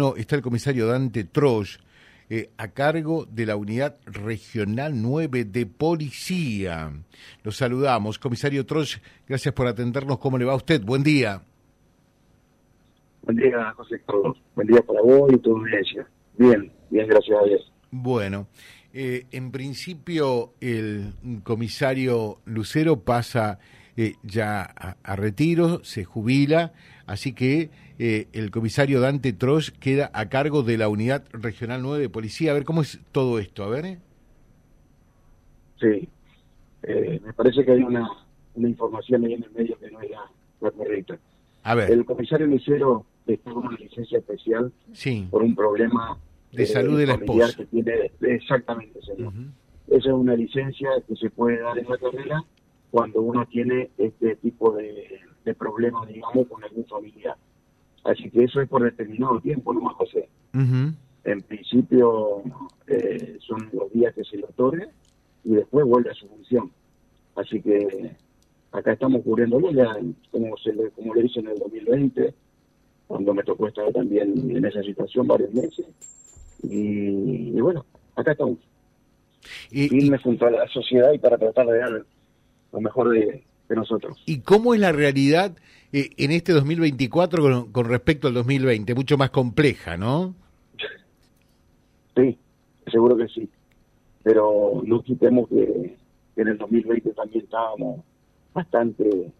No, está el comisario Dante Trosh, eh, a cargo de la Unidad Regional 9 de Policía. Los saludamos. Comisario Trosh, gracias por atendernos. ¿Cómo le va a usted? Buen día. Buen día, José Carlos. Buen día para vos y tu audiencia. Bien, bien, gracias a Dios. Bueno, eh, en principio el comisario Lucero pasa eh, ya a, retiro, se jubila, así que eh, el comisario Dante Trosh queda a cargo de la Unidad Regional 9 de Policía. A ver, ¿cómo es todo esto? A ver. Sí, me parece que hay una, una información ahí en el medio que no era la correcta. A ver. El comisario Lucero está con una licencia especial por un problema de salud de la esposa. Que tiene, exactamente, señor. Esa es una licencia que se puede dar en la carrera cuando uno tiene este tipo de, problemas, digamos, con algún familiar. Así que eso es por determinado tiempo, no más José. En principio eh, son los días que se le otorgue y después vuelve a su función. Así que acá estamos cubriéndolo ya, como, se le, como le hice en el 2020, cuando me tocó estar también en esa situación varios meses. Y, bueno, acá estamos. Y, me junto a la sociedad y para tratar de dar lo mejor de, nosotros. ¿Y cómo es la realidad eh, en este 2024 con, respecto al 2020? Mucho más compleja, ¿no? Sí, seguro que sí. Pero no quitemos que, en el 2020 también estábamos bastante,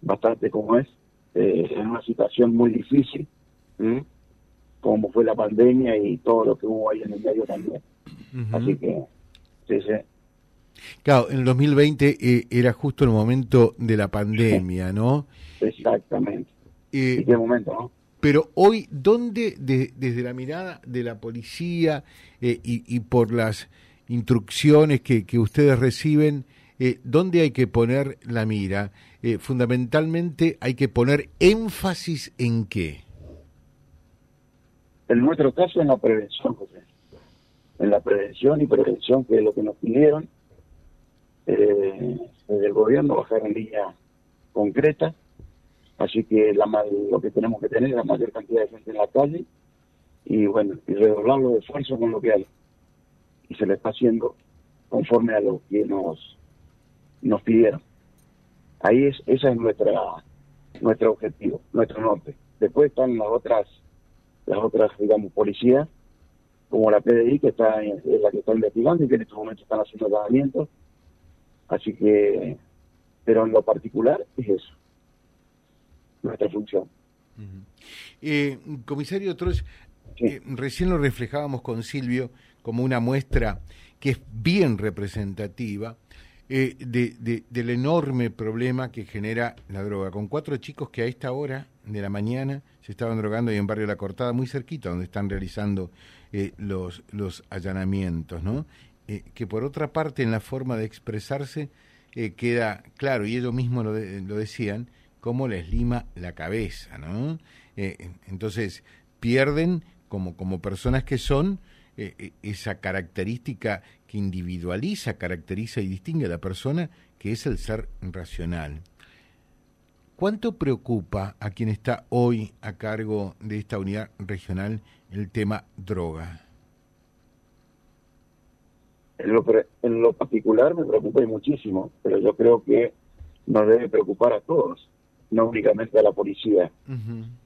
bastante como es, eh, en una situación muy difícil, como fue la pandemia y todo lo que hubo ahí en el medio también. Así que, sí, sí. Claro, en el 2020 eh, era justo el momento de la pandemia, ¿no? Exactamente. Eh, qué momento, no? Pero hoy, ¿dónde, desde la mirada de la policía eh, y, por las instrucciones que, que ustedes reciben, eh, ¿dónde hay que poner la mira? fundamentalmente hay que poner énfasis en qué? En nuestro caso, en la prevención, José. En la prevención y prevención, que es lo que nos pidieron eh, del gobierno, bajar en línea concreta. Así que la, lo que tenemos que tener es la mayor cantidad de gente en la calle y bueno, y redoblar los esfuerzos con lo que hay. Y se le está haciendo conforme a lo que nos, nos pidieron. Ahí es, esa es nuestra nuestro objetivo, nuestro norte. Después están las otras, las otras, digamos, policías, como la PDI, que está es la que está investigando y que en estos momentos están haciendo tratamientos Así que, pero en lo particular es eso, nuestra función. eh, comisario Troch, eh, recién lo reflejábamos con Silvio como una muestra que es bien representativa eh, de, del enorme problema que genera la droga. Con cuatro chicos que a esta hora de la mañana se estaban drogando ahí en Barrio La Cortada, muy cerquita, donde están realizando eh, los, los allanamientos, ¿no? Eh, que por otra parte en la forma de expresarse eh, queda claro, y ellos mismos lo, lo, decían, cómo les lima la cabeza, ¿no? Eh, entonces pierden como, como personas que son esa característica que individualiza, caracteriza y distingue a la persona, que es el ser racional. ¿Cuánto preocupa a quien está hoy a cargo de esta unidad regional el tema droga? En lo, en lo particular me preocupa muchísimo, pero yo creo que nos debe preocupar a todos, no únicamente a la policía.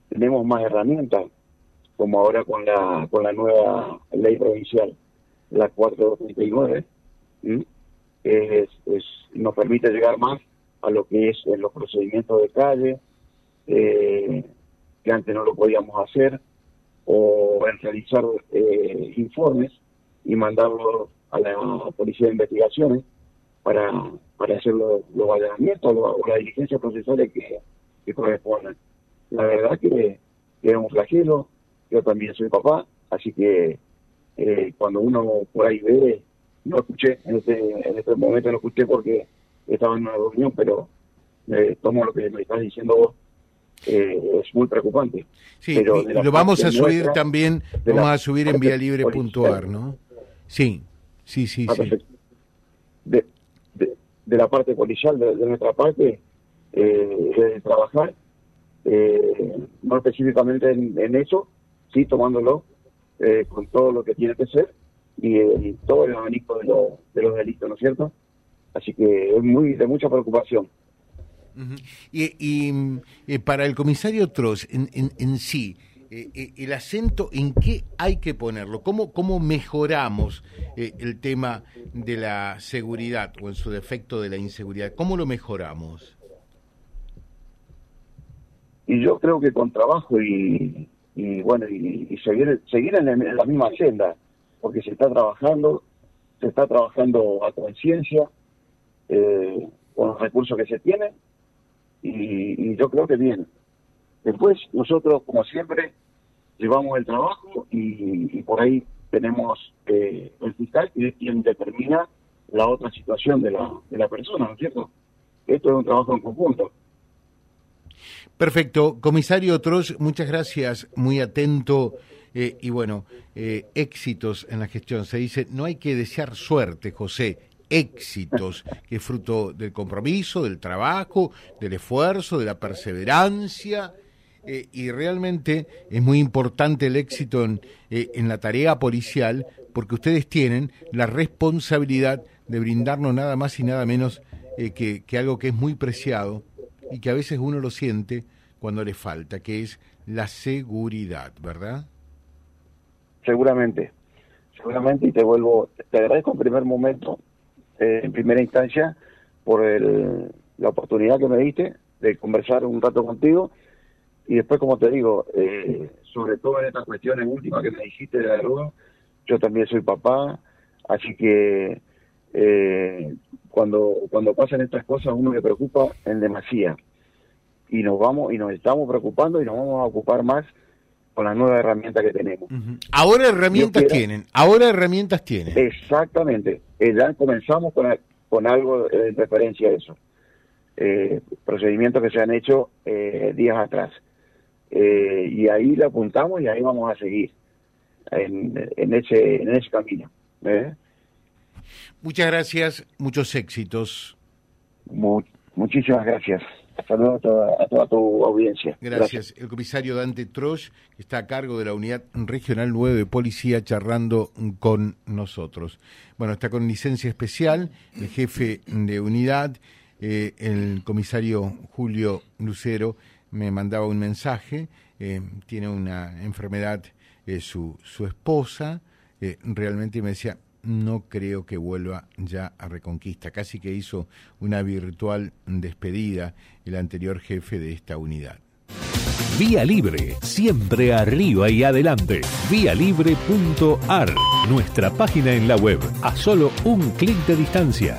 Tenemos más herramientas, como ahora con la, con la nueva ley provincial, la 439, es, es, nos permite llegar más a lo que es en los procedimientos de calle, eh, que antes no lo podíamos hacer, o en realizar eh, informes y mandarlos a la Policía de Investigaciones para, para hacer los, los allanamientos o las diligencias procesales que, que correspondan. La verdad que, que, es un flagelo, yo también soy papá, así que eh, cuando uno por ahí ve, no escuché, en este, en este momento no escuché porque estaba en una reunión, pero eh, tomo lo que me estás diciendo vos. Eh, es muy preocupante. Sí, pero lo vamos a subir también, vamos a subir en vía libre puntuar, ¿no? Sí, Sí, sí, sí. De, de, la parte policial, de, nuestra parte, eh, de trabajar, eh, no específicamente en, eso, sí tomándolo eh, con todo lo que tiene que ser y, todo el abanico de, de los delitos, ¿no es cierto? Así que es muy de mucha preocupación. Y, eh, para el comisario Tross en, en, sí, eh, eh, el acento en qué hay que ponerlo, cómo, cómo mejoramos el tema de la seguridad o en su defecto de la inseguridad, cómo lo mejoramos. Y yo creo que con trabajo y, bueno y, seguir seguir en, la misma agenda, porque se está trabajando, se está trabajando a conciencia con los recursos que se tienen y, yo creo que bien. Después nosotros, como siempre, llevamos el trabajo y, por ahí tenemos eh, el fiscal y es quien determina la otra situación de la, de la persona, ¿no es cierto? Esto es un trabajo en conjunto. Perfecto. Comisario Trosh, muchas gracias, muy atento. Eh, y bueno, eh, éxitos en la gestión. Se dice, no hay que desear suerte, José, éxitos, que es fruto del compromiso, del trabajo, del esfuerzo, de la perseverancia. Eh, y realmente es muy importante el éxito en, eh, en la tarea policial porque ustedes tienen la responsabilidad de brindarnos nada más y nada menos eh, que, algo que es muy preciado y que a veces uno lo siente cuando le falta, que es la seguridad, ¿verdad? Seguramente, seguramente, y te vuelvo, te agradezco en primer momento eh, en primera instancia por la oportunidad que me diste de conversar un rato contigo y después, como te digo, eh, sobre todo en estas cuestiones últimas que me dijiste de la droga, yo también soy papá, así que eh, cuando cuando pasan estas cosas uno me preocupa en demasía y nos vamos y nos estamos preocupando y nos vamos a ocupar más con las nuevas herramientas que tenemos. Ahora herramientas tienen, ahora herramientas tienen. Exactamente, eh, ya comenzamos con, con algo en referencia a eso. Eh, procedimientos que se han hecho eh, días atrás. Y ahí le apuntamos y ahí vamos a seguir en, en ese, en ese camino. Muchas gracias, muchos éxitos. muchísimas gracias. Saludos a toda, tu audiencia. Gracias. El comisario Dante Trosh está a cargo de la Unidad Regional 9 de Policía charlando con nosotros. Bueno, está con licencia especial el jefe de unidad, eh, el comisario Julio Lucero, me mandaba un mensaje, eh, tiene una enfermedad eh, su, su esposa, realmente me decía, no creo que vuelva ya a Reconquista. Casi que hizo una virtual despedida el anterior jefe de esta unidad. Vía Libre, siempre arriba y adelante. Vialibre.ar, nuestra página en la web, a solo un clic de distancia.